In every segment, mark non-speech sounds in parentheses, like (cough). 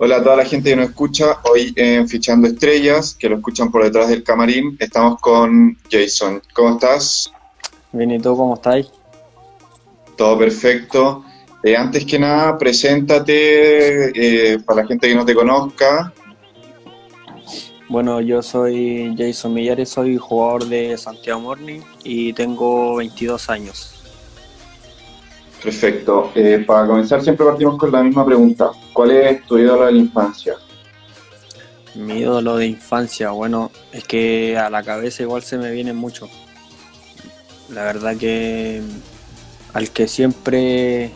Hola a toda la gente que nos escucha. Hoy en Fichando Estrellas, que lo escuchan por detrás del camarín, estamos con Jason. ¿Cómo estás? Bien, ¿y tú cómo estáis? Todo perfecto. Eh, antes que nada, preséntate eh, para la gente que no te conozca. Bueno, yo soy Jason Millares, soy jugador de Santiago Morning y tengo 22 años. Perfecto. Eh, para comenzar siempre partimos con la misma pregunta. ¿Cuál es tu ídolo de la infancia? Mi ídolo de infancia, bueno, es que a la cabeza igual se me viene mucho. La verdad que al que siempre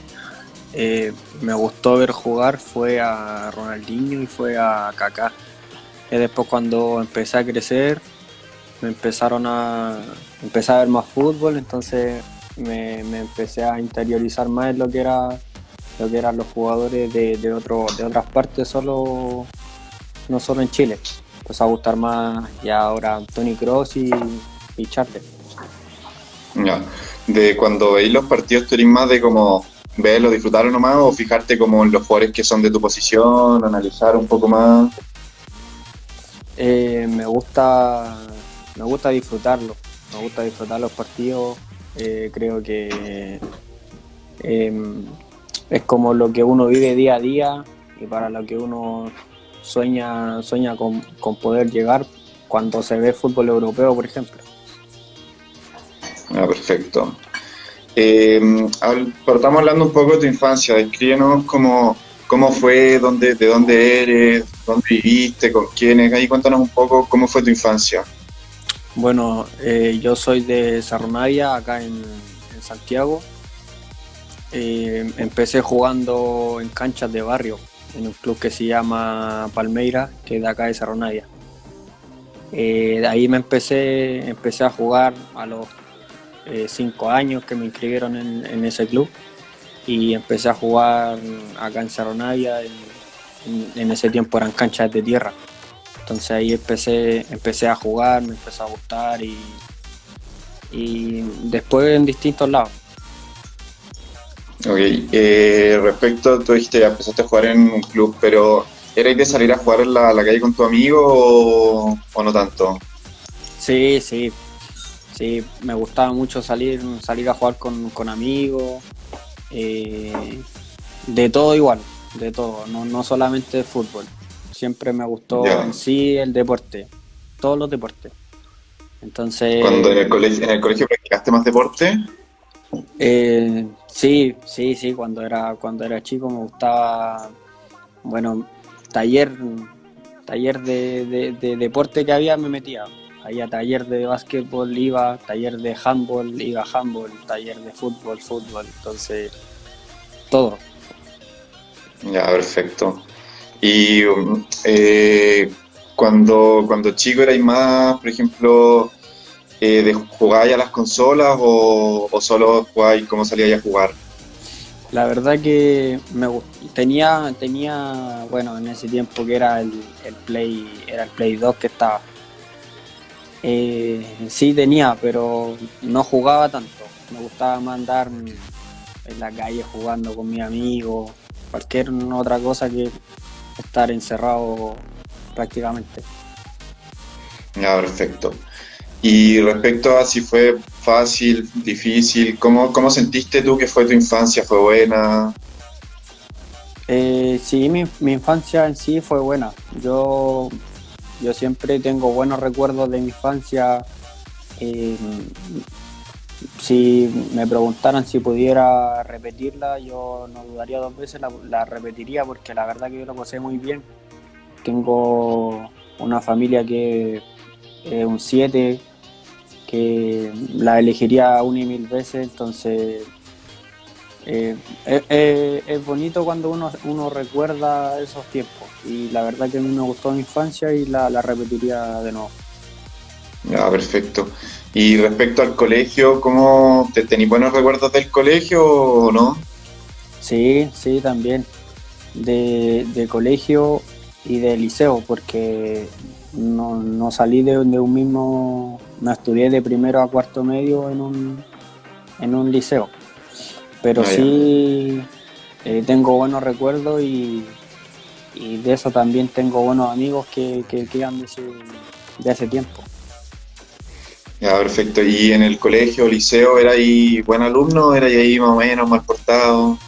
eh, me gustó ver jugar fue a Ronaldinho y fue a Kaká. Y después cuando empecé a crecer, me empezaron a empezar a ver más fútbol, entonces me, empecé a interiorizar más en lo que era lo que eran los jugadores de, de, otro, de otras partes, solo no solo en Chile. Empezó a gustar más ya ahora Tony Cross y, y. Ya. De cuando veis los partidos, ¿tú más de como verlo, disfrutarlo nomás o fijarte como en los jugadores que son de tu posición, analizar un poco más? Eh, me gusta me gusta disfrutarlo, me gusta disfrutar los partidos, eh, creo que em, es como lo que uno vive día a día y para lo que uno sueña, sueña con, poder llegar cuando se ve fútbol europeo, por ejemplo. Ah, perfecto. Eh, estamos hablando un poco de tu infancia, descríbenos cómo, cómo fue, dónde, de dónde eres, dónde viviste, con quiénes, ahí cuéntanos un poco cómo fue tu infancia. Bueno, eh, yo soy de Navia, acá en, Santiago. Eh, empecé jugando en canchas de barrio, en un club que se llama Palmeira, que es de acá de Cerro Eh, de ahí me empecé, empecé a jugar a los eh, cinco años que me inscribieron en, ese club y empecé a jugar acá en Cerro en ese tiempo eran canchas de tierra. Entonces ahí empecé, empecé a jugar, me empezó a gustar y, después en distintos lados. Ok, eh, respecto, tú dijiste ya empezaste a jugar en un club, pero ¿erais de salir a jugar en la, calle con tu amigo o, no tanto? Sí, sí, sí, me gustaba mucho salir, salir a jugar con, amigos, eh, de todo igual, de todo, no, no solamente de fútbol. Siempre me gustó en sí el deporte, todos los deportes. Entonces. ¿Cuando en el colegio, en el colegio practicaste más deporte? Eh, sí, sí, sí. Cuando era, cuando era chico me gustaba, bueno, taller, taller de, deporte que había me metía. Había taller de básquetbol, iba, taller de handball, iba handball, taller de fútbol, fútbol. Entonces, todo. Ya, perfecto. Y eh, cuando, cuando chico erais más, por ejemplo, eh, de jugáis a las consolas o, solo jugáis cómo salíais a jugar? La verdad que me tenía, tenía, bueno, en ese tiempo que era el, Play, era el Play 2 que estaba. Eh, sí tenía, pero no jugaba tanto. Me gustaba más andar en la calle jugando con mis amigos, cualquier otra cosa que estar encerrado prácticamente. Ya, perfecto. Y respecto a si fue fácil, difícil, ¿cómo, cómo sentiste tú que fue tu infancia? ¿Fue buena? Eh, sí, mi, infancia en sí fue buena. Yo, yo siempre tengo buenos recuerdos de mi infancia. Eh, si me preguntaran si pudiera repetirla, yo no dudaría dos veces, la, repetiría porque la verdad que yo lo pasé muy bien. Tengo una familia que es un 7, que la elegiría una y mil veces, entonces eh, es, bonito cuando uno, uno recuerda esos tiempos y la verdad que a mí me gustó mi infancia y la, la repetiría de nuevo. Ya, perfecto. Y respecto al colegio, ¿cómo te tenéis buenos recuerdos del colegio o no? Sí, sí, también. De, colegio y de liceo, porque no, salí de, un mismo, no estudié de primero a cuarto medio en un, en un liceo, pero ah, sí eh, tengo buenos recuerdos y, de eso también tengo buenos amigos que, que quedan de ese, de hace tiempo. Ya, perfecto. ¿Y en el colegio, liceo, era ahí buen alumno? ¿Era ahí más o menos mal portado?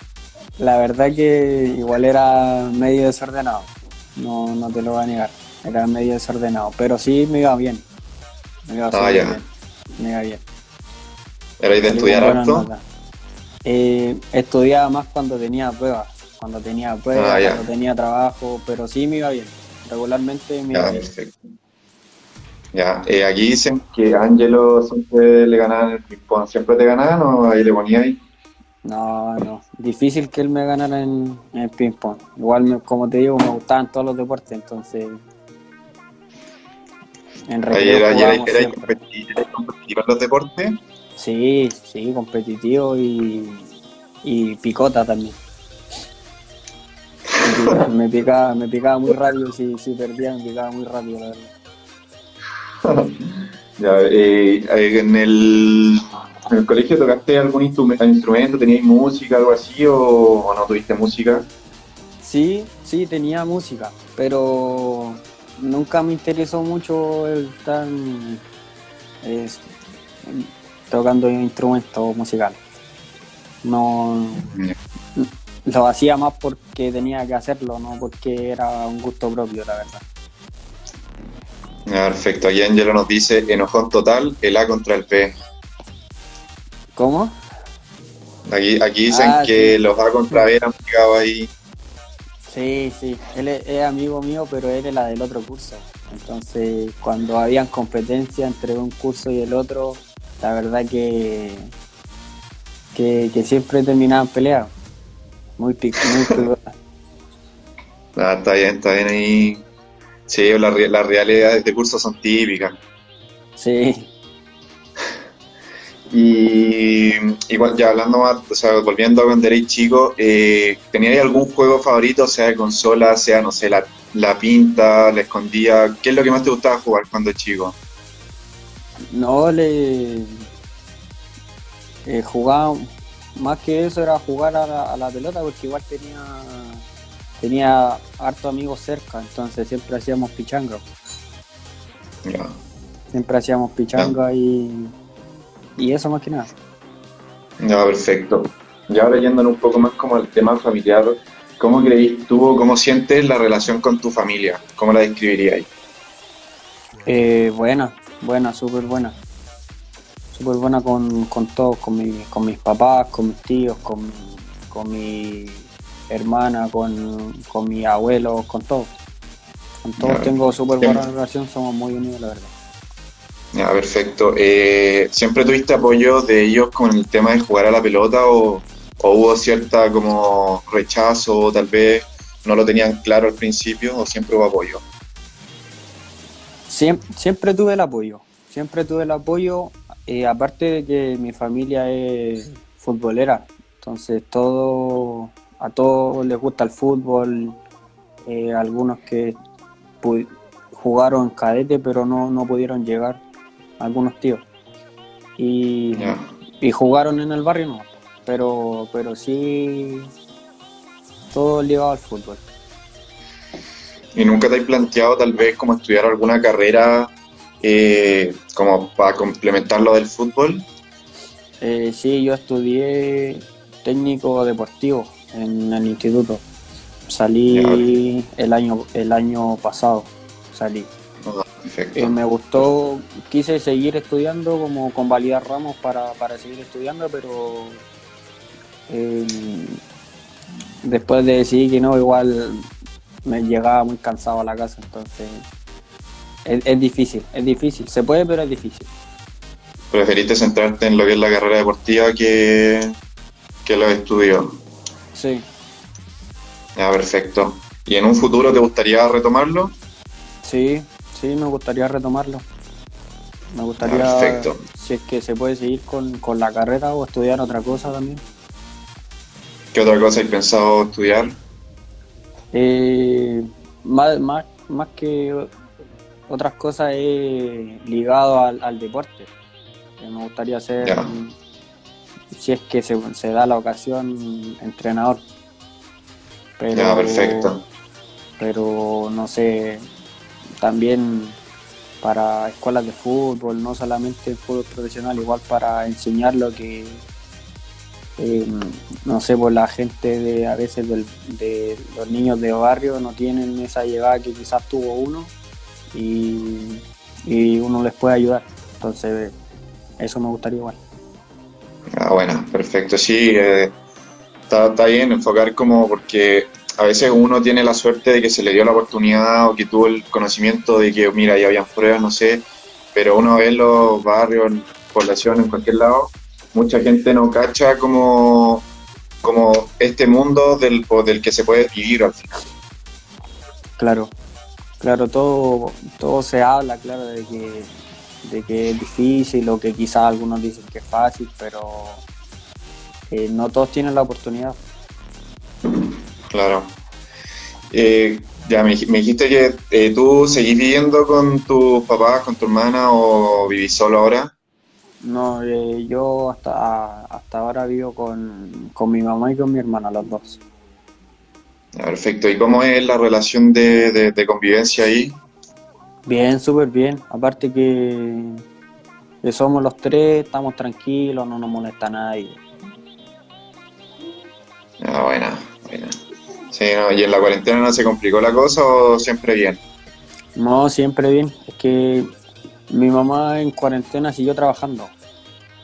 La verdad que igual era medio desordenado, no, no te lo voy a negar, era medio desordenado, pero sí me iba bien. Me iba, ah, bien. Me iba bien. ¿Era de estudiar harto? Eh, estudiaba más cuando tenía pruebas, cuando tenía pruebas, ah, cuando tenía trabajo, pero sí me iba bien. Regularmente me iba bien. Perfecto. Ya, eh, aquí dicen que Angelo siempre le ganaban el ping-pong. ¿Siempre te ganaban o ahí le ponía ahí? No, no. Difícil que él me ganara en, el ping-pong. Igual, como te digo, me gustaban todos los deportes, entonces. En realidad. ¿Era, era, era, competitivo en los deportes? Sí, sí, competitivo y, y picota también. (laughs) me picaba, me picaba muy rápido, si, si perdía me picaba muy rápido, la verdad. (laughs) ya, eh, eh, en, el, en, el, colegio tocaste algún instrumento, tenías música, algo así, o, no tuviste música? Sí, sí, tenía música, pero nunca me interesó mucho el estar tocando instrumentos musicales. No lo hacía más porque tenía que hacerlo, no porque era un gusto propio, la verdad. Perfecto, aquí Angelo nos dice enojón total, el A contra el P. ¿Cómo? Aquí, aquí dicen ah, que los A contra B han pegado ahí. Sí, sí, él es, amigo mío, pero él es la del otro curso. Entonces, cuando habían competencia entre un curso y el otro, la verdad que, que, siempre terminaban peleados. Muy pico, muy (laughs) ah, está bien, está bien ahí Sí, las la realidades de curso son típicas. Sí. (laughs) Y igual ya hablando más, o sea, volviendo a cuando erais chico, eh, ¿teníais algún juego favorito, sea de consola, sea, no sé, la, la, pinta, la escondía? ¿Qué es lo que más te gustaba jugar cuando chico? No, le eh, jugaba, más que eso era jugar a la pelota porque igual tenía tenía harto amigos cerca, entonces siempre hacíamos pichanga. Siempre hacíamos pichanga y, y eso más que nada. Ya, perfecto. Y ahora yéndonos un poco más como al tema familiar, ¿cómo creís tú cómo sientes la relación con tu familia? ¿Cómo la describiríais? Eh, buena, buena, súper buena. Súper buena con, con todos, con, mi, con mis papás, con mis tíos, con, con mi hermana, con, con mi abuelo, con todos. Con todos tengo súper buena relación, somos muy unidos, la verdad. Ya, perfecto. Eh, ¿Siempre tuviste apoyo de ellos con el tema de jugar a la pelota o, hubo cierta como rechazo o tal vez no lo tenían claro al principio o siempre hubo apoyo? Siempre, siempre tuve el apoyo, siempre tuve el apoyo, eh, aparte de que mi familia es futbolera, entonces todo a todos les gusta el fútbol, eh, algunos que jugaron cadete pero no, no pudieron llegar, algunos tíos. Y, y jugaron en el barrio no, pero, pero sí todo ligado al fútbol. ¿Y nunca te has planteado tal vez como estudiar alguna carrera eh, como para complementar lo del fútbol? Eh, sí, yo estudié técnico deportivo en el instituto. Salí el año, el año pasado, salí. Ah, eh, me gustó, quise seguir estudiando como convalidar ramos para, seguir estudiando, pero eh, después de decir que no, igual me llegaba muy cansado a la casa, entonces es, difícil, es difícil, se puede, pero es difícil. ¿Preferiste centrarte en lo que es la carrera deportiva que, que los estudios? Sí. Ya, perfecto. ¿Y en un futuro te gustaría retomarlo? Sí, sí, me gustaría retomarlo. Me gustaría, perfecto. si es que se puede seguir con, la carrera o estudiar otra cosa también. ¿Qué otra cosa has pensado estudiar? Eh, más, más, más que otras cosas es ligado al, deporte. me gustaría ser, si es que se, se, da la ocasión, entrenador. Pero, perfecto. Pero no sé, también para escuelas de fútbol, no solamente el fútbol profesional, igual para enseñar lo que, eh, no sé, por la gente de a veces de los niños de barrio no tienen esa llegada que quizás tuvo uno y, uno les puede ayudar. Entonces, eso me gustaría igual. Ah, bueno, perfecto. Sí, eh, está, está bien enfocar como porque a veces uno tiene la suerte de que se le dio la oportunidad o que tuvo el conocimiento de que, mira, ya habían pruebas, no sé, pero uno ve en los barrios, en población, en cualquier lado, mucha gente no cacha como, como este mundo del, del que se puede vivir al final. Claro, claro, todo, todo se habla, claro, de que, de que es difícil o que quizás algunos dicen que es fácil, pero eh, no todos tienen la oportunidad. Claro. Eh, ya me, dijiste que eh, tú seguís viviendo con tus papás, con tu hermana o vivís solo ahora. No, eh, yo hasta, hasta ahora vivo con, mi mamá y con mi hermana, los dos. Perfecto. ¿Y cómo es la relación de, convivencia ahí? Bien, súper bien. Aparte que, que, somos los tres, estamos tranquilos, no nos molesta nadie. Ah, buena, buena. Sí, ¿y en la cuarentena no se complicó la cosa o siempre bien? No, siempre bien. Es que mi mamá en cuarentena siguió trabajando.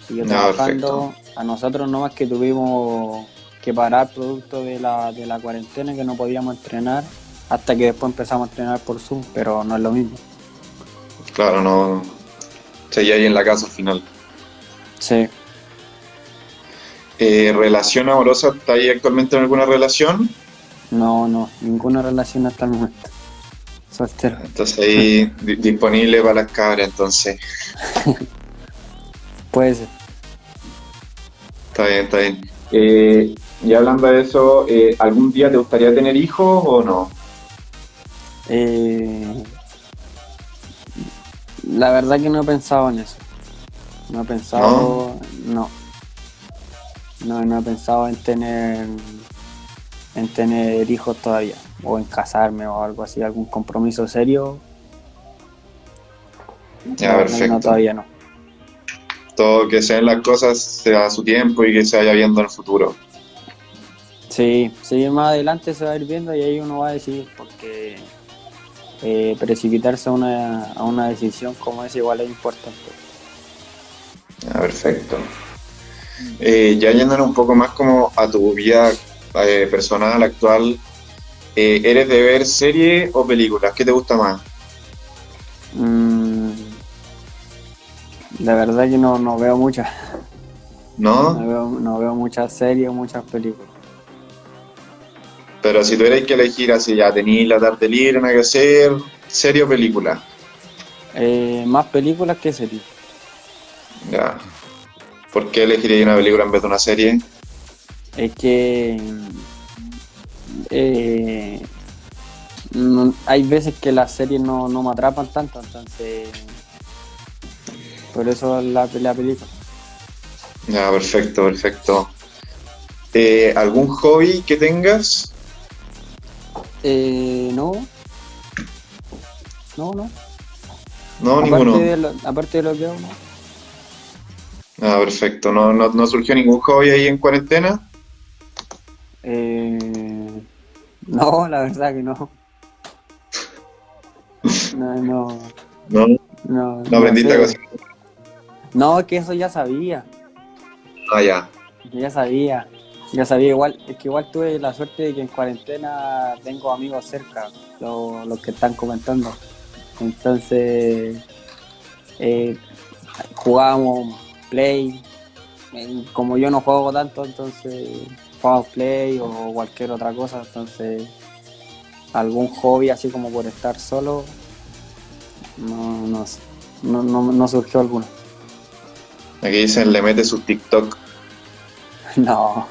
Siguió trabajando. A nosotros nomás que tuvimos que parar producto de la, de la cuarentena, que no podíamos entrenar, hasta que después empezamos a entrenar por Zoom, pero no es lo mismo. Claro, no. Seguía ahí en la casa al final. Sí. Eh, ¿Relación amorosa? ¿Está ahí actualmente en alguna relación? No, no, ninguna relación hasta el momento. Soltero. Entonces ahí disponible para las cabras, entonces. (laughs) Puede ser. Está bien, está bien. Eh, y hablando de eso, eh, ¿algún día te gustaría tener hijos o no? Eh, la verdad que no he pensado en eso. No he pensado, no. No, no he pensado en tener en tener hijos todavía, o en casarme o algo así, algún compromiso serio. Ya, perfecto. No, todavía no. Todo que sean las cosas sea a su tiempo y que se vaya viendo en el futuro. Sí, sí, más adelante se va a ir viendo y ahí uno va a decidir, porque eh, precipitarse a una, a una decisión como esa igual es importante. Ya, perfecto. Eh, ya yéndonos un poco más como a tu vida eh, personal, actual, eh, ¿eres de ver serie o películas? ¿Qué te gusta más? Mm, la verdad que no, no veo muchas. ¿No? No veo, muchas series o muchas películas. Pero si tuvierais que elegir así, ya tenéis la tarde libre, nada que hacer, ¿serie o película? Eh, más películas que series. Ya. ¿Por qué elegiríais una película en vez de una serie? es que eh, hay veces que las series no, me atrapan tanto, entonces por eso la, la película. Ya, perfecto, perfecto. Eh, ¿Algún hobby que tengas? Eh, no. No, no. No, aparte ninguno. De lo, aparte de lo que hago, no. Ah, perfecto. ¿No, no, no surgió ningún hobby ahí en cuarentena? Eh, (laughs) no, la verdad que no. No, no. No, no, no aprendiste a No, es que eso ya sabía. Ah, ya. ya sabía. Ya sabía igual, es que igual tuve la suerte de que en cuarentena tengo amigos cerca, los, que están comentando. Entonces, eh, jugábamos play. Como yo no juego tanto, entonces jugamos play o cualquier otra cosa, entonces algún hobby así como por estar solo, no, no, no, no, surgió alguno. Aquí dicen le mete su TikTok. (laughs) No.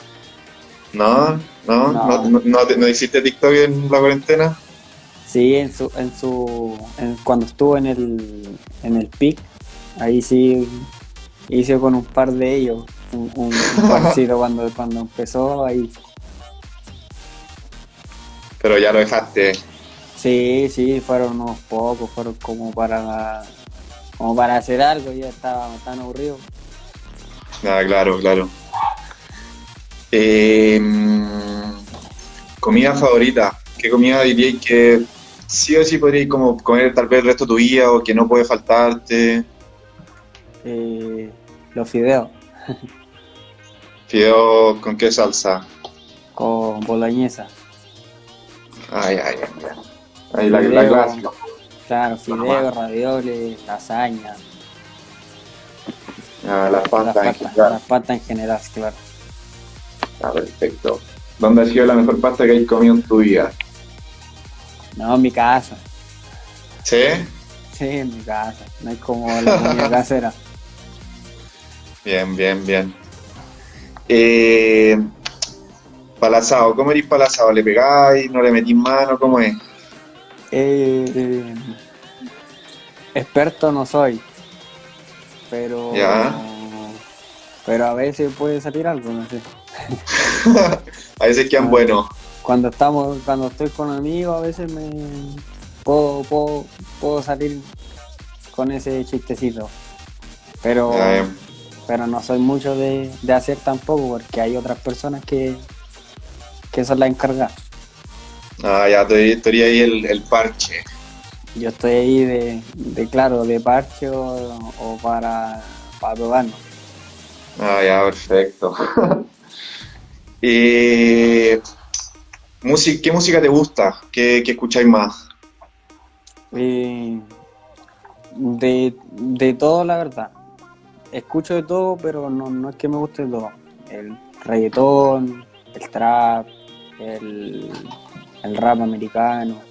¿No? ¿No? ¿No, no, no, hiciste TikTok en la cuarentena? Sí, en su, en su, cuando estuvo en el, en el PIC, ahí sí hice con un par de ellos, un, un, (laughs) cuando, cuando empezó ahí. Pero ya lo dejaste. Sí, sí, fueron unos pocos, fueron como para como para hacer algo, ya estaba tan aburrido. Ah, claro, claro. Eh, comida favorita. ¿Qué comida diríais que sí o sí podríais como comer tal vez el resto de tu vida o que no puede faltarte? Eh, los fideos. (laughs) ¿Fideos con qué salsa? Con boloñesa. Ay, ay, ay. Ahí la, la clásica. Claro, fideos, ravioles, lasaña. Ah, las pastas en general. Las pastas en general, claro. Ah, perfecto. ¿Dónde ha sido la mejor pasta que hayas comido en tu vida? No, en mi casa. ¿Sí? Sí, en mi casa. No es como la comida (laughs) casera. Bien, bien, bien. Eh, palazado, ¿cómo eres palazado? ¿Le pegáis? ¿No le metís mano? ¿Cómo es? Eh, experto no soy, pero pero a veces puede salir algo, no sé. (laughs) a veces quedan ah, buenos. Cuando estamos, cuando estoy con amigos, a veces me puedo, puedo, salir con ese chistecito. Pero, pero no soy mucho de, hacer tampoco, porque hay otras personas que, que son las encargadas. Ah, ya, estoy ahí el, el, parche. Yo estoy ahí de, de claro, de parche o, para, para probarnos. Ah, ya, perfecto. (laughs) y, ¿Qué música te gusta? ¿Qué, qué escucháis más? Eh, de, de todo, la verdad. Escucho de todo, pero no, no es que me guste todo. El reggaetón, el trap, el el rap americano.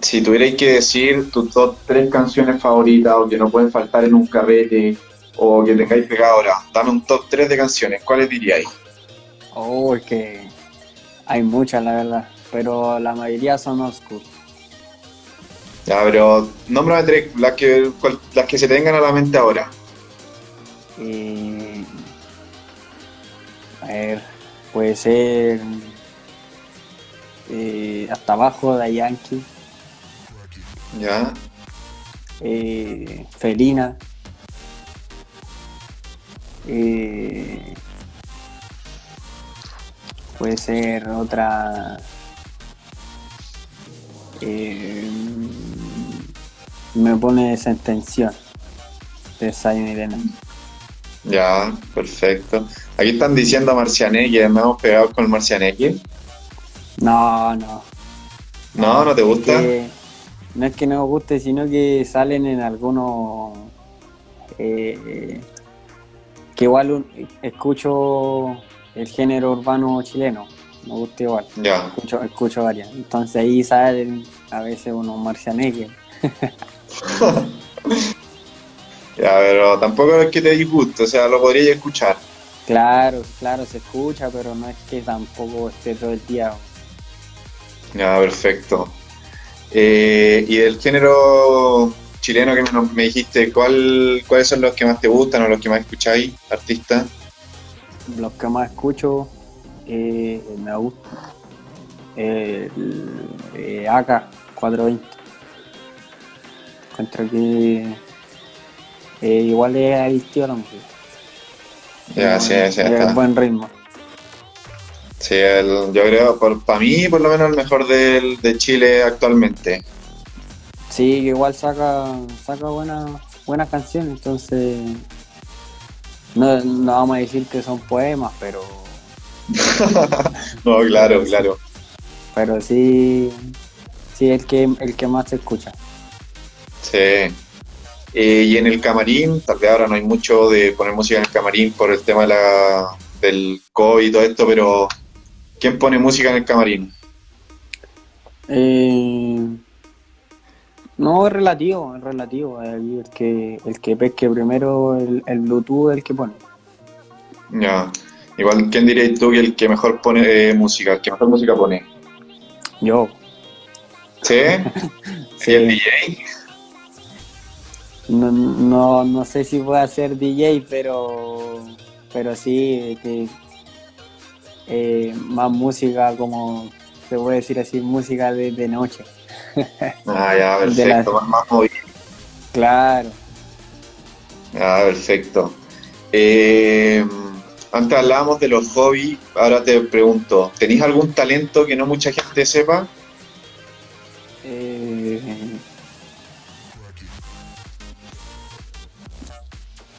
si tuvierais que decir tus dos, tres canciones favoritas o que no pueden faltar en un carrete o que tengáis pegado ahora, dame un top 3 de canciones, ¿cuáles diríais? Oh, es que hay muchas, la verdad, pero la mayoría son oscuras. Ya, pero nómbrame tres, las que, las que se tengan a la mente ahora. Eh, a ver, puede ser eh, hasta abajo de Yankee. Ya. Eh, Felina. Eh, puede ser otra. Me pone esa intención de Zion Elena. Ya, perfecto. Aquí están diciendo Marcianeque, me hemos pegado con el Marcianeque. No, no. No, ¿no te gusta? no es que no me guste, sino que salen en algunos... Eh, que igual escucho el género urbano chileno, me gusta igual. Ya. Escucho, escucho varias. Entonces ahí salen a veces unos marcianeques. (laughs) (laughs) ya, pero tampoco es que te disguste, o sea, lo podrías escuchar. Claro, claro, se escucha, pero no es que tampoco esté todo el día ya, perfecto. Eh, y del género chileno que me, dijiste, ¿cuál, ¿cuáles son los que más te gustan o los que más escucháis, artistas? Los que más escucho, eh, me gusta. Eh, AK 420. Encuentro que igual es adictivo a la música. Ya, sí, sí, Es buen ritmo. Sí, yo creo, para mí, por lo menos, el mejor del, de Chile actualmente. Sí, igual saca, saca buenas buenas canciones, entonces no, vamos a decir que son poemas, pero... (laughs) no, claro, claro. Pero sí, sí, el que, el que más se escucha. Sí. Eh, y en el camarín, tal vez ahora no hay mucho de poner música en el camarín por el tema de la, del COVID y todo esto, pero ¿Quién pone música en el camarín? Eh, no, es relativo, es relativo. El, que, el que pesque primero el, Bluetooth es el que pone. Ya. Igual, ¿quién dirías tú que el que mejor pone eh, música, el que mejor música pone? Yo. ¿Sí? (laughs) ¿Sí el DJ? No, no, no sé si voy a ser DJ, pero, pero sí, que, eh, más música, como se puede decir así, música de, de noche. (laughs) Ah, ya, perfecto, más, más movido. Claro. Ah, perfecto. Eh, antes hablábamos de los hobbies, ahora te pregunto, ¿tenéis algún talento que no mucha gente sepa? Eh,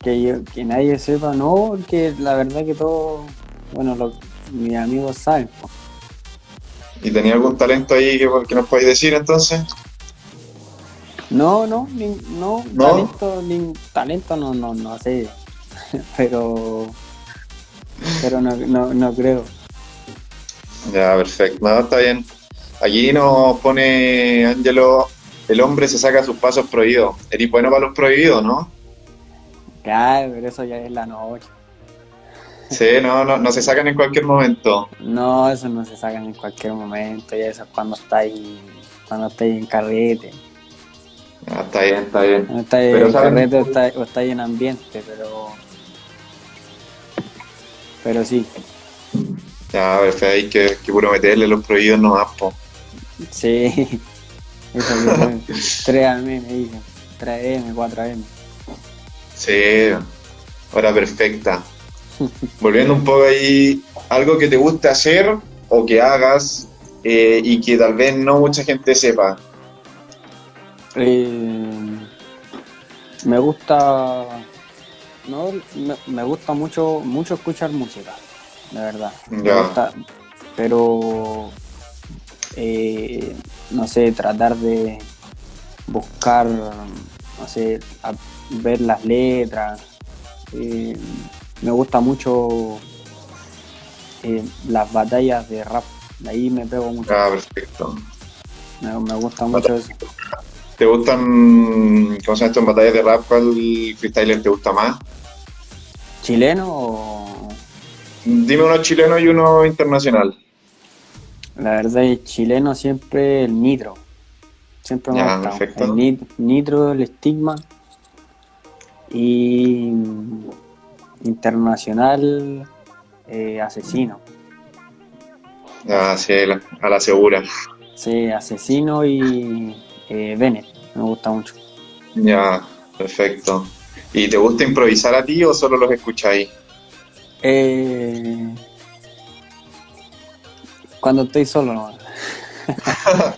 que, que nadie sepa, no, porque la verdad que todo, bueno, lo, mis amigos saben. ¿Y tenía algún talento ahí que, que nos podéis decir entonces? No, no, ni, no, ¿No? talento, ni, talento no, no, no sé, (laughs) pero, pero no, no, no creo. Ya, perfecto. No, está bien. Aquí nos pone Ángelo, el hombre se saca sus pasos prohibidos. Eres bueno para los prohibidos, ¿no? Claro, pero eso ya es la noche. Sí, no, no, no se sacan en cualquier momento. No, eso no se sacan en cualquier momento, ya eso es cuando estáis, cuando estáis en carrete. Ah, está bien, está bien. No estáis Pero en saben- carrete o estáis, o estáis en ambiente, pero, pero sí, Ya, perfecto, hay que, que puro meterle los prohibidos nomás, po. sí. (laughs) Eso que fue (laughs) 3AM me dicen, 3M, 4AM. Sí, hora perfecta. Volviendo un poco ahí, algo que te guste hacer o que hagas eh, y que tal vez no mucha gente sepa. Eh, me gusta no, me, me gusta mucho mucho escuchar música de verdad Me gusta, pero eh, no sé tratar de buscar no sé a- ver las letras Eh, me gusta mucho eh, las batallas de rap de ahí me pego mucho Ah, perfecto. me, me gusta mucho eso ¿Te gustan, cómo se en batallas de rap, cuál freestyler te gusta más? chileno o Dime uno chileno y uno internacional. La verdad es chileno siempre el nitro. Siempre me Ya, perfecto. El nit- nitro, el estigma. Y internacional eh, asesino. Ah, sí, la- a la segura. Sí, asesino y eh, Bennett. Me gusta mucho. Ya, perfecto. ¿Y te gusta improvisar a ti o solo los escucháis? Eh, cuando estoy solo, no. (laughs)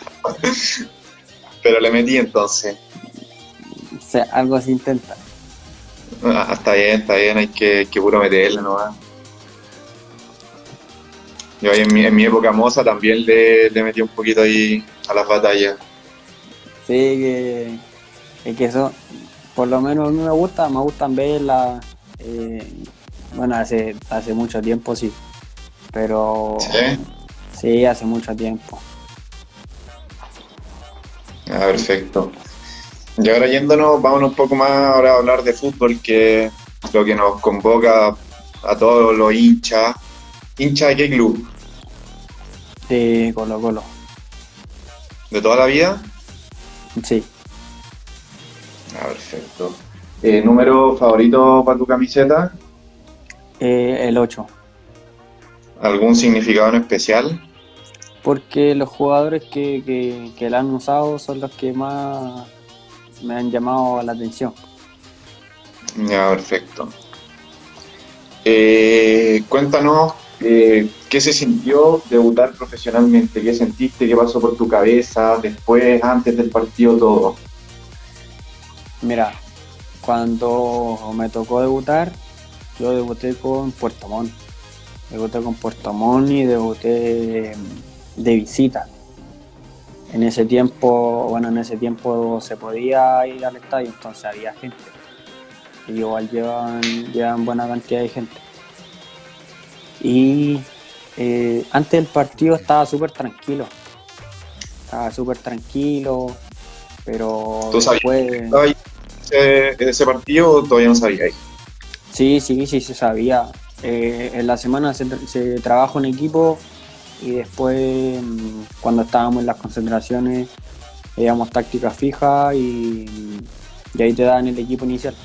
Pero le metí entonces. (laughs) O sea, algo se intenta. Ah, está bien, está bien, hay que, que puro meterle nomás. Yo ahí en mi, en mi época moza también le, le metí un poquito ahí a las batallas. Sí, que, es que eso, por lo menos a mí me gusta, me gustan verlas. eh, bueno, hace, hace mucho tiempo sí, pero ¿Sí? sí, hace mucho tiempo. Ah, perfecto. Y ahora yéndonos, vámonos un poco más ahora a hablar de fútbol, que es lo que nos convoca a todos los hinchas. ¿Hincha de qué club? De Colo Colo, ¿De toda la vida? sí. Ah, perfecto. Eh, ¿Número favorito para tu camiseta? Eh, el 8, ¿Algún significado en especial? porque los jugadores que, que, que la han usado son los que más me han llamado la atención. Ya, perfecto. Eh, cuéntanos eh, qué se sintió debutar profesionalmente, qué sentiste, qué pasó por tu cabeza, después, antes del partido, todo. Mira, cuando me tocó debutar, yo debuté con Puerto Montt. Debuté con Puerto Montt y debuté de visita. En ese tiempo, bueno, en ese tiempo se podía ir al estadio, entonces había gente. Y igual llevan, llevan buena cantidad de gente. Y eh, antes del partido estaba súper tranquilo. Estaba súper tranquilo, pero ¿Tú sabías después... ¿Estaba ahí ese, en ese partido todavía no sabíais? Sí, sí, sí, se sabía. Eh, en la semana se, se trabajó en equipo y después, mm, cuando estábamos en las concentraciones, Veíamos táctica fija y, y ahí te dan el equipo inicial.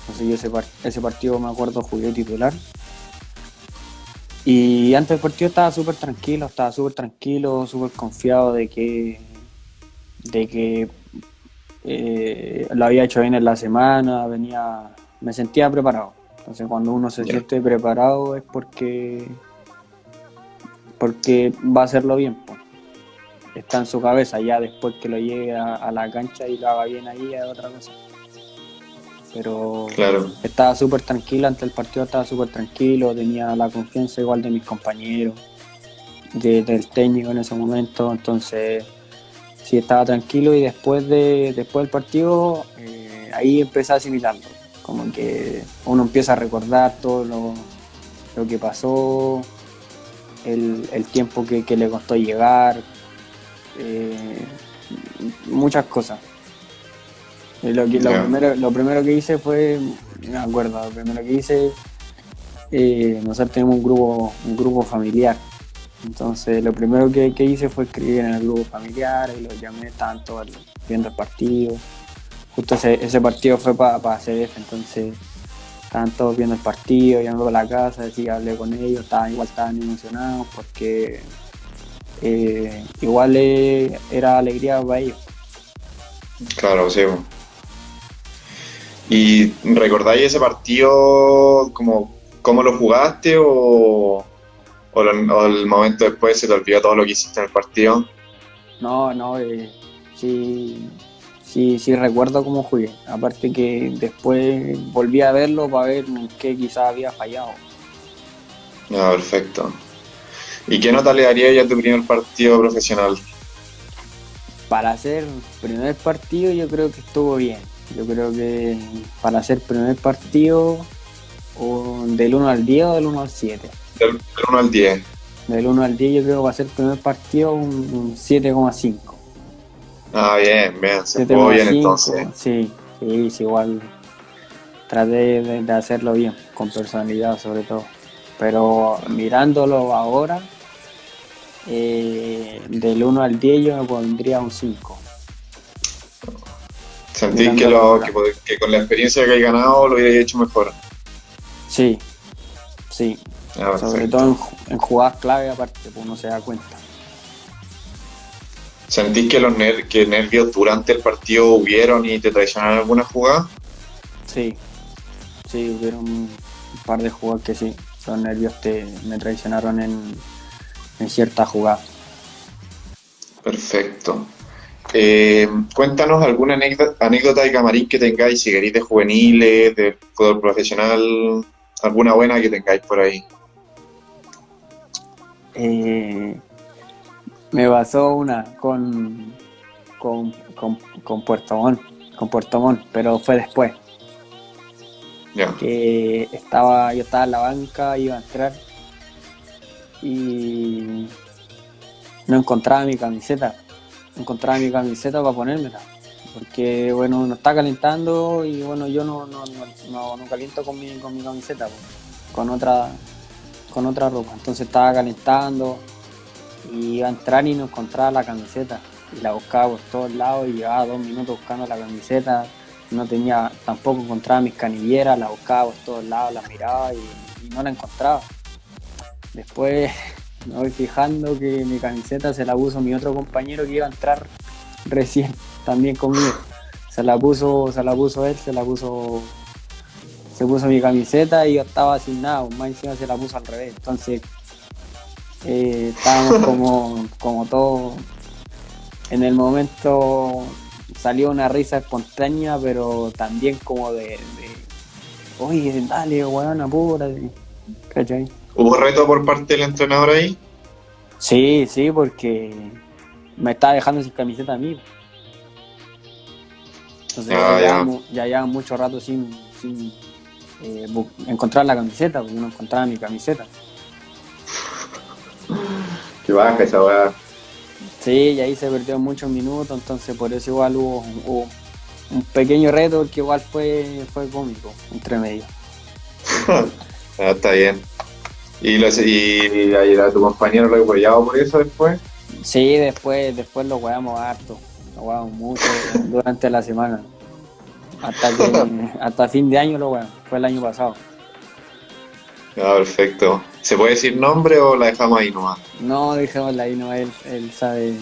Entonces yo ese, ese partido me acuerdo jugué titular. Y antes del partido estaba súper tranquilo, estaba súper tranquilo, súper confiado de que, de que eh, lo había hecho bien en la semana, venía, me sentía preparado. Entonces cuando uno se siente preparado es porque, porque va a hacerlo bien. Está en su cabeza, ya después que lo llegue a, la cancha y lo haga bien ahí es otra cosa. Pero estaba súper tranquilo, ante el partido estaba súper tranquilo, tenía la confianza igual de mis compañeros, del técnico en ese momento, entonces sí estaba tranquilo y después de después del partido eh, ahí empecé a asimilarlo como que uno empieza a recordar todo lo, que pasó el, tiempo que, le costó llegar eh, muchas cosas. Lo, que, lo, primero, lo primero que hice fue me acuerdo lo primero que hice eh, nosotros tenemos un grupo un grupo familiar. Entonces lo primero que, hice fue escribir en el grupo familiar y lo llamé tanto viendo el partido. Justo ese, partido fue para pa hacer entonces estaban todos viendo el partido, llamé a la casa, decía, hablé con ellos, estaban, igual estaban emocionados porque eh, igual era alegría para ellos. Claro, sí. ¿Y recordáis ese partido como cómo lo jugaste o, o, el momento después se te olvidó todo lo que hiciste en el partido? No, no, eh, sí, sí, sí recuerdo cómo jugué. Aparte que después volví a verlo para ver qué quizás había fallado. Ah, perfecto. ¿Y qué nota le daría a tu primer partido profesional? Para hacer primer partido yo creo que estuvo bien. Yo creo que para hacer primer partido del 1 al 10 o del 1 al 7. Del, 1 al 10. Del 1 al 10 yo creo que va a ser primer partido un, 7,5. Ah, bien, bien, se jugó bien entonces. Sí, sí, igual traté de, hacerlo bien, con personalidad sobre todo. Pero mirándolo ahora, eh, del 1 al 10 yo me pondría un 5. ¿Sentís que, lo, que, con la experiencia que hay ganado lo hubiera hecho mejor? Sí, sí. Ah, Sobre todo en, jugadas clave, aparte, pues uno se da cuenta. ¿Sentís que los que nervios durante el partido hubieron y te traicionaron alguna jugada? Sí, sí, hubieron un par de jugadas que sí, los nervios te, me traicionaron en, en ciertas jugadas. Perfecto. Eh, cuéntanos alguna anécdota, anécdota, de camarín que tengáis, si queréis de juveniles, de fútbol profesional, alguna buena que tengáis por ahí. Eh, me basó una con, con, con, Puerto Montt, con Puerto Montt, pero fue después. Que estaba, yo estaba en la banca, iba a entrar y no encontraba mi camiseta. No encontraba mi camiseta para ponérmela. Porque bueno, no está calentando y bueno, yo no, no, no, caliento con mi, con mi camiseta, con otra con otra ropa. Entonces estaba calentando y iba a entrar y no encontraba la camiseta. Y la buscaba por todos lados y llevaba dos minutos buscando la camiseta. No tenía, tampoco encontraba mis canilleras, la buscaba por todos lados, la miraba y, no la encontraba. Después (laughs) me voy fijando que mi camiseta se la puso mi otro compañero que iba a entrar (laughs) recién también conmigo. Se la puso, se la puso él, se la puso se puso mi camiseta y yo estaba sin nada, más encima se la puso al revés. Entonces eh, estábamos (laughs) como, como todos. En el momento salió una risa espontánea, pero también como de, de oye, dale, weón, apúrate. ¿Cachai? ¿Hubo reto por parte del entrenador ahí? Sí, sí, porque me estaba dejando sin camiseta a mí. Entonces ah, ya, ya. mucho rato sin, sin eh, encontrar la camiseta, porque no encontraba mi camiseta. (sighs) Qué baja esa weá. Sí, y ahí se perdió muchos minutos, entonces por eso igual hubo, un pequeño reto que igual fue, fue cómico, entre medio. (laughs) Ah, está bien. ¿Y, los, y, tu compañero lo apoyaba por eso después? Sí, después, después lo weamos harto. jugamos mucho durante la semana. Hasta, que, (laughs) hasta fin de año lo jugamos, fue el año pasado. Ah, perfecto. ¿Se puede decir nombre o la dejamos ahí nomás? No, dejémosla ahí nomás, él, él sabe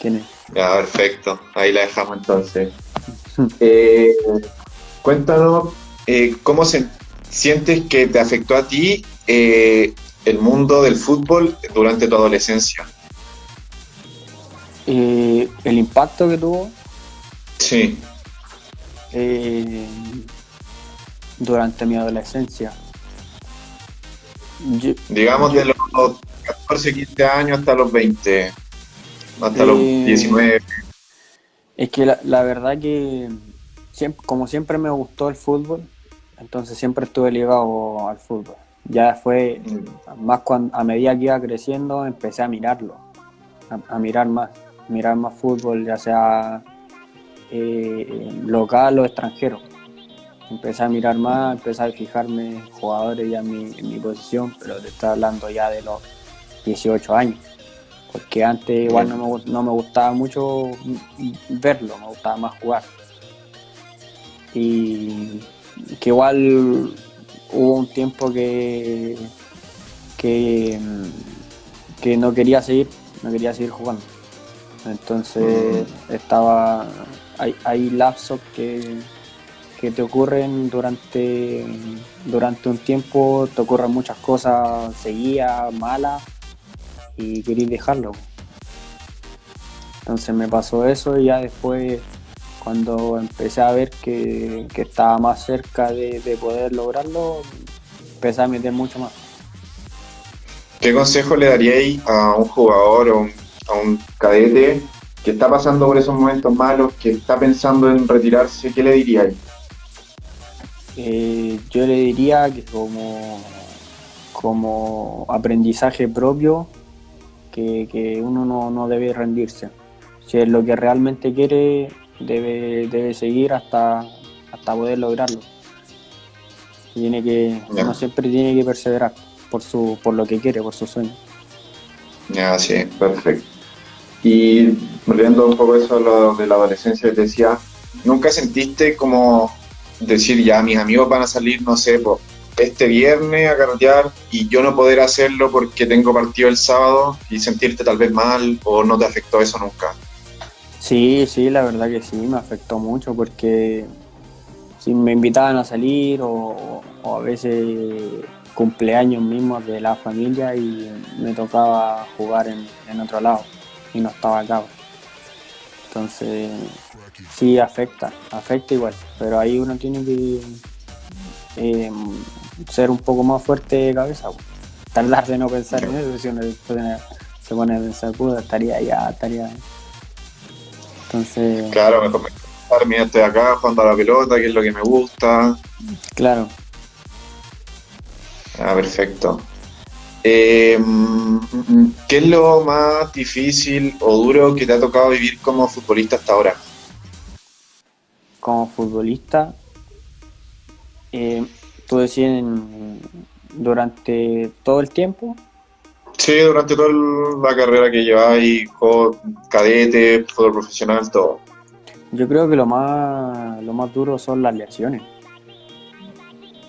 quién es. Ya, perfecto. Ahí la dejamos entonces. (laughs) Eh, cuéntanos, eh, ¿cómo se, sientes que te afectó a ti eh, el mundo del fútbol durante tu adolescencia? Eh, el impacto que tuvo Sí. eh, durante mi adolescencia. Yo- Digamos yo- de los 14, 15 años hasta los 20, hasta los Eh, 19. Es que la, la verdad que siempre, como siempre me gustó el fútbol, entonces siempre estuve ligado al fútbol. Ya fue más cuando, a medida que iba creciendo empecé a mirarlo, a, a mirar más, mirar más fútbol, ya sea eh, local o extranjero. Empecé a mirar más, empecé a fijarme jugadores ya en mi, en mi posición, pero te estoy hablando ya de los 18 años. Porque antes igual no me, no me gustaba mucho verlo, me gustaba más jugar. Y que igual hubo un tiempo que, que, mm, que no quería seguir, no quería seguir jugando. Entonces estaba, hay, hay lapsos que, que te ocurren durante, durante un tiempo, te ocurren muchas cosas seguidas, malas, y queréis dejarlo. Entonces me pasó eso y ya después cuando empecé a ver que, que estaba más cerca de, de poder lograrlo, empecé a meter mucho más. ¿Qué consejo le daríais a un jugador o a un cadete que está pasando por esos momentos malos, que está pensando en retirarse? ¿Qué le diríais? Eh, yo le diría que como, como aprendizaje propio, que, que uno no, no debe rendirse. Si es lo que realmente quiere, debe, debe seguir hasta, hasta poder lograrlo. Tiene que, Ya. uno siempre tiene que perseverar por, su, por lo que quiere, por su sueño. Ya, sí, perfecto. Y volviendo un poco a eso lo de la adolescencia, te decía, ¿nunca sentiste como decir, ya mis amigos van a salir, no sé, este viernes a carretear y yo no poder hacerlo porque tengo partido el sábado y sentirte tal vez mal o no te afectó eso nunca? Sí, sí, la verdad que sí, me afectó mucho porque si me invitaban a salir o, o a veces cumpleaños mismos de la familia y me tocaba jugar en, en otro lado y no estaba acá. Entonces, sí afecta, afecta igual, pero ahí uno tiene que eh, ser un poco más fuerte de cabeza, tratar de no pensar en eso, si uno se pone, a pensar, puta, estaría allá, estaría... Entonces, Claro, me pensar, mira, estoy acá jugando a la pelota, que es lo que me gusta. claro, Ah, perfecto. Eh, mm, mm, ¿Qué es lo más difícil o duro que te ha tocado vivir como futbolista hasta ahora? Como futbolista, eh, tú decías durante todo el tiempo, Sí, durante toda la carrera que lleváis, cadete, fútbol profesional, todo. yo creo que lo más lo más duro son las lesiones.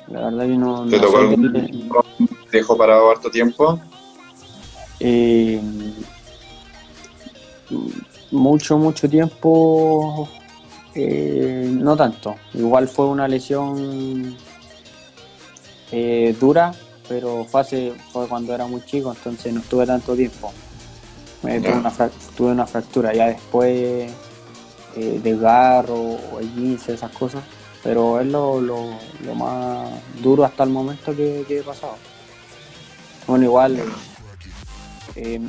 La verdad que no, ¿Te no tocó algún te dejó parado harto tiempo? eh, mucho, mucho tiempo, eh, no tanto. Igual fue una lesión eh, dura, pero fue, hace- fue cuando era muy chico, entonces no estuve tanto tiempo. Eh, tuve, una tuve una fractura, ya después eh, desgarro o esguince, esas cosas, pero es lo, lo, lo más duro hasta el momento que, que he pasado. Bueno, igual eh,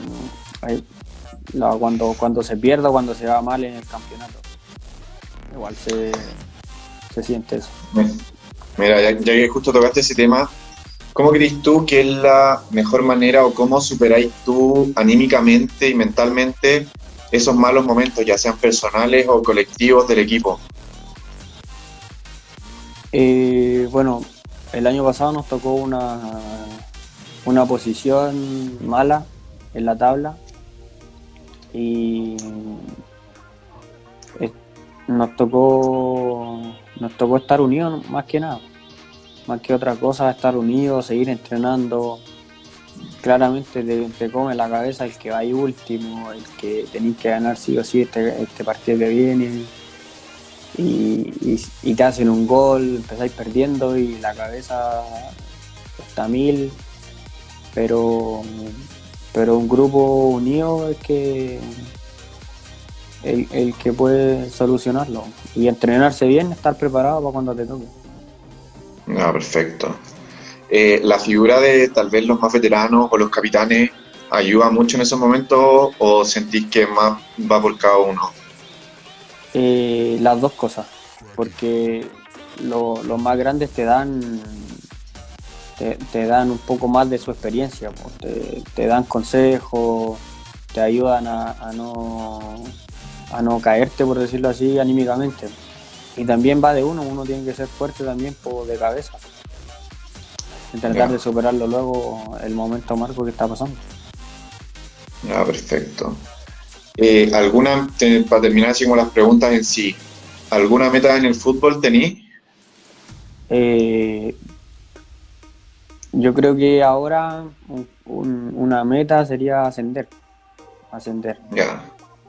la- cuando, cuando se pierda, cuando se va mal en el campeonato, igual se, se siente eso. Mira, ya, ya que justo tocaste ese tema, ¿cómo crees tú que es la mejor manera o cómo superáis tú anímicamente y mentalmente esos malos momentos, ya sean personales o colectivos del equipo? Eh, bueno, el año pasado nos tocó una, una posición mala en la tabla y nos tocó nos tocó estar unidos más que nada. Más que otra cosa, estar unidos, seguir entrenando. Claramente te, come la cabeza el que va último, el que tenéis que ganar sí o sí este, este partido que viene. Y, y, te hacen un gol, empezáis perdiendo y la cabeza está mil. Pero, pero un grupo unido es que el, que puede solucionarlo. Y entrenarse bien, estar preparado para cuando te toque. Ah, perfecto. Eh, ¿La figura de tal vez los más veteranos o los capitanes ayuda mucho en esos momentos o sentís que más va por cada uno? Eh, las dos cosas, porque los más grandes te dan te, dan un poco más de su experiencia, te, dan consejos, te ayudan a no a no caerte, por decirlo así, anímicamente. Y también va de uno, uno tiene que ser fuerte también por de cabeza. Y tratar de superarlo luego el momento marco que está pasando. Ah, perfecto. Eh, ¿Alguna, para terminar así como las preguntas en sí, ¿alguna meta en el fútbol tenís? Eh, yo creo que ahora una meta sería ascender. Ascender. Ya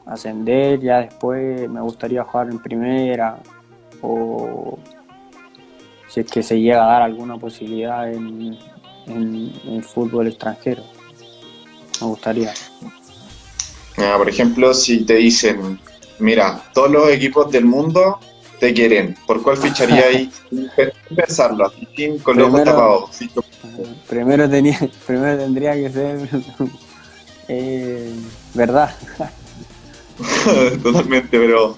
ascender, ya después me gustaría jugar en primera o si es que se llega a dar alguna posibilidad en, en, fútbol extranjero. Me gustaría. por ejemplo, si te dicen, mira, todos los equipos del mundo te quieren, ¿por cuál ficharía ahí? (laughs) pensarlo, sin con los ojos tapados. Primero, tenía, (laughs) primero tendría que ser (laughs) eh, verdad. (laughs) Totalmente, pero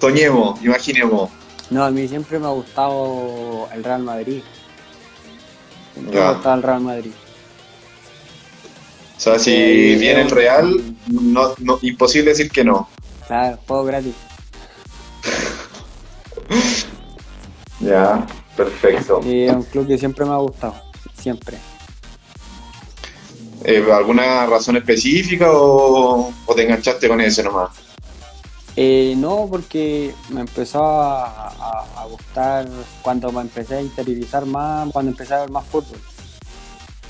soñemos, imaginemos. No, a mí siempre me ha gustado el Real Madrid. Siempre me ha gustado el Real Madrid. O sea, si eh, viene el Real, no, no, imposible decir que no. Claro, juego gratis. (laughs) ya, perfecto. Y es un club que siempre me ha gustado, siempre. Eh, ¿Alguna razón específica o, te enganchaste con ese nomás? Eh, no, porque me empezó a, gustar cuando me empecé a interiorizar más, cuando empecé a ver más fútbol.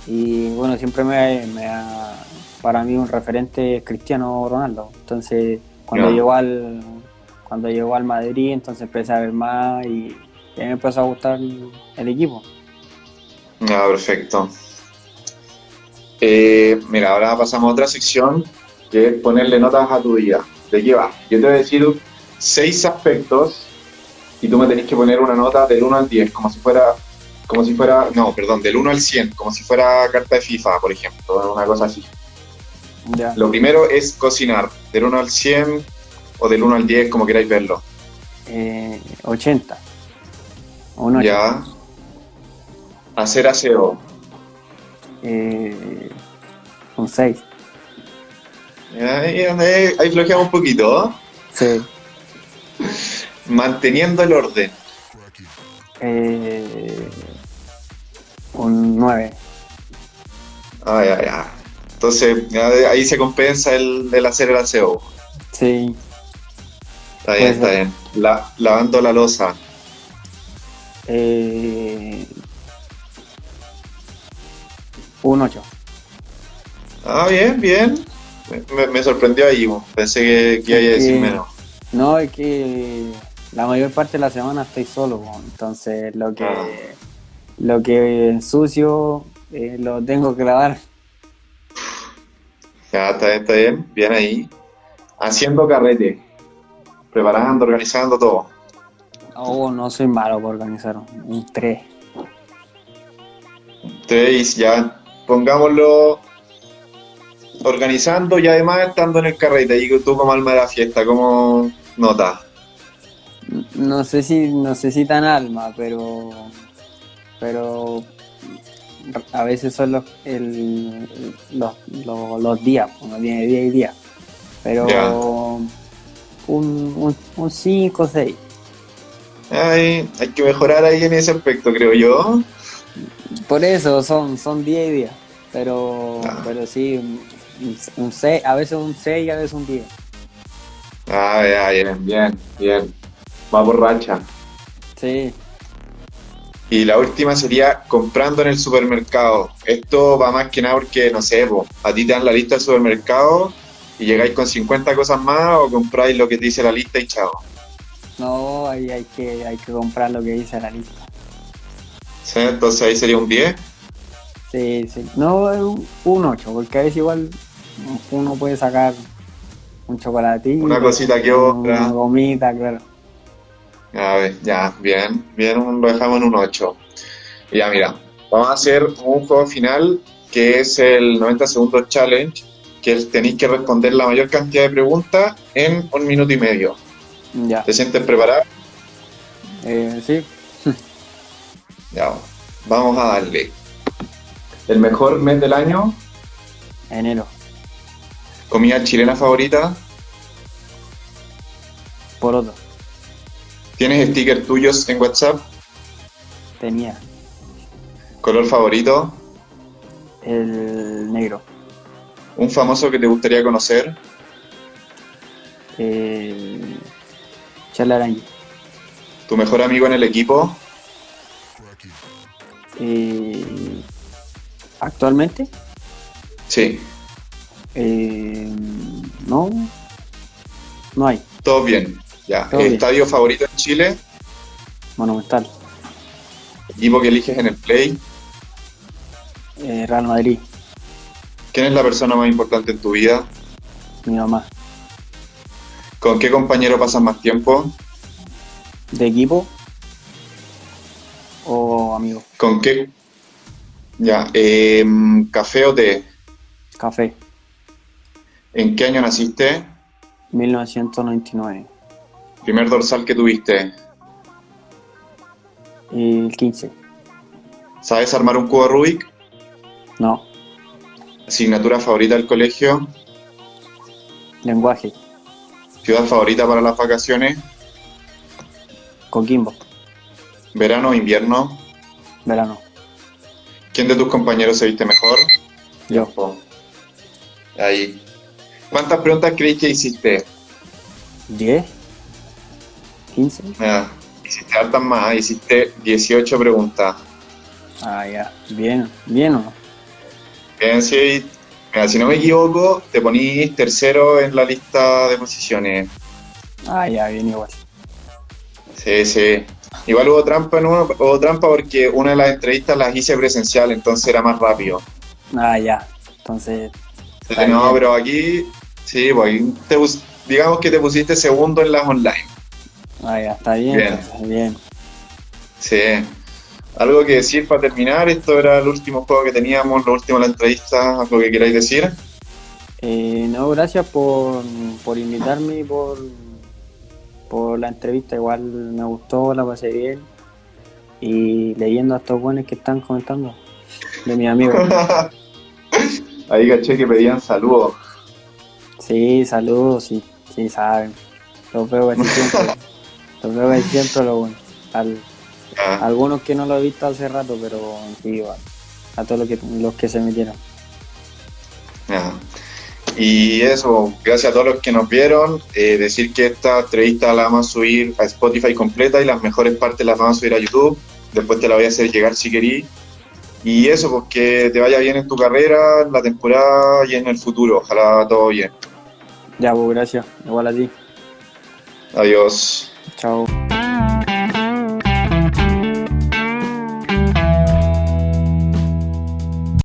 Y bueno, siempre me, ha, para mí un referente Cristiano Ronaldo. Entonces, cuando llegó al cuando llegó al Madrid, entonces empecé a ver más y, y me empezó a gustar el equipo. Ah, perfecto. Eh, mira, ahora pasamos a otra sección que es ponerle notas a tu vida. ¿De qué va? Yo te voy a decir seis aspectos y tú me tenés que poner una nota del 1 al 10, como si fuera, como si fuera, no, perdón, del 1 al 100, como si fuera carta de FIFA, por ejemplo, una cosa así. Lo primero es cocinar, del 1 al 100 o del 1 al 10, como queráis verlo. Eh, 80. Ya. Hacer aseo. Eh, un 6. Ahí, ahí, flojeamos un poquito. Sí. (laughs) Manteniendo el orden. Eh, un 9. Ah, ya, ya. Entonces, ahí se compensa el, el hacer el aseo. Sí. Está bien, está bien. La, lavando la losa. Eh, un 8. Ah, bien, bien. Me, sorprendió ahí, pensé que, que iba a decir menos. No, es que la mayor parte de la semana estoy solo, entonces lo que ah. lo que ensucio eh, lo tengo que lavar. Ya, está bien, está bien, bien ahí. Haciendo carrete, preparando, organizando todo. Oh, no soy malo por organizar, un 3. 3, ya pongámoslo organizando y además estando en el carrete y tú como alma de la fiesta, ¿cómo notas? No sé si, no sé si tan alma, pero pero a veces son los, los, días, uno tiene día y día. Pero un 5 o 6. Hay, hay que mejorar ahí en ese aspecto, creo yo. Por eso son, son día y día. Pero, ah. pero sí, un 6, a veces un 6 y a veces un 10. Ah, ya, bien, bien, bien. Va por racha. Sí, Y la última sería comprando en el supermercado. Esto va más que nada porque, no sé, po, a ti te dan la lista del supermercado y llegáis con 50 cosas más o compráis lo que te dice la lista y chao. no, ahí hay que, hay que comprar lo que dice la lista. ¿Sí? Entonces ahí sería un 10. Sí, sí. No, es un, un 8, porque a veces igual uno puede sacar un chocolatito. Una cosita que otra. Una gomita, claro. A ver, ya, bien, bien, lo dejamos en un 8. Y Ya, mira, vamos a hacer un juego final que es el 90 segundos challenge, que tenéis que responder la mayor cantidad de preguntas en un minuto y medio. Ya. ¿Te sientes preparado? Eh, sí, (laughs) Ya, vamos a darle. El mejor mes del año, enero. comida chilena favorita, Por otro, tienes stickers tuyos en WhatsApp, tenía. Color favorito, el negro. un famoso que te gustaría conocer, Eh, Arangui. tu mejor amigo en el equipo, Eh, actualmente, sí, eh, no, no hay. todo bien. Ya, Todo bien. estadio favorito en Chile, Monumental. equipo que eliges en el play, Eh, Real Madrid, quién es la persona más importante en tu vida, mi mamá. con qué compañero pasas más tiempo, ¿De equipo o amigo? con qué... Ya, em, café o té, Café, ¿en qué año naciste? 1999. Primer dorsal que tuviste, El 15. ¿sabes armar un cubo Rubik? No, Asignatura favorita del colegio, lenguaje, ciudad favorita para las vacaciones, Coquimbo, verano o invierno, verano. ¿Quién de tus compañeros se viste mejor? Yo. Ahí. ¿Cuántas preguntas creéis que hiciste? 10, 15. Ah, hiciste hartas más, hiciste 18 preguntas. Ah, ya, bien, bien o no. Bien, sí. Mira, si no me equivoco, te ponís tercero en la lista de posiciones. Ah, ya, bien igual. Sí, sí. Igual hubo trampa, en uno- hubo trampa porque una de las entrevistas las hice presencial, entonces era más rápido. Ah, ya. Entonces, no, bien. pero aquí, sí, pues te digamos que te pusiste segundo en las online. ah, ya, está bien. Bien. entonces, bien. Sí. Algo que decir para terminar, esto era el último juego que teníamos, lo último de la entrevista, algo que queráis decir. Eh, no, gracias por, por invitarme y por, por la entrevista. Igual me gustó, la pasé bien. Y leyendo a estos buenos que están comentando de mis amigos. (laughs) Ahí caché que pedían saludos. Sí, saludos, sí, sí, saben. Los veo casi (laughs) siempre. Los veo casi siempre, lo bueno. Al- Ya. algunos que no lo he visto hace rato, pero sí, igual. A todos los que, los que se metieron. Ya. Y eso, gracias a todos los que nos vieron. Eh, decir que esta entrevista la vamos a subir a Spotify completa y las mejores partes las vamos a subir a YouTube. Después te la voy a hacer llegar si querís. Y eso, pues que te vaya bien en tu carrera, en la temporada y en el futuro. Ojalá todo bien. Ya, pues gracias. Igual a ti. Adiós. Chao.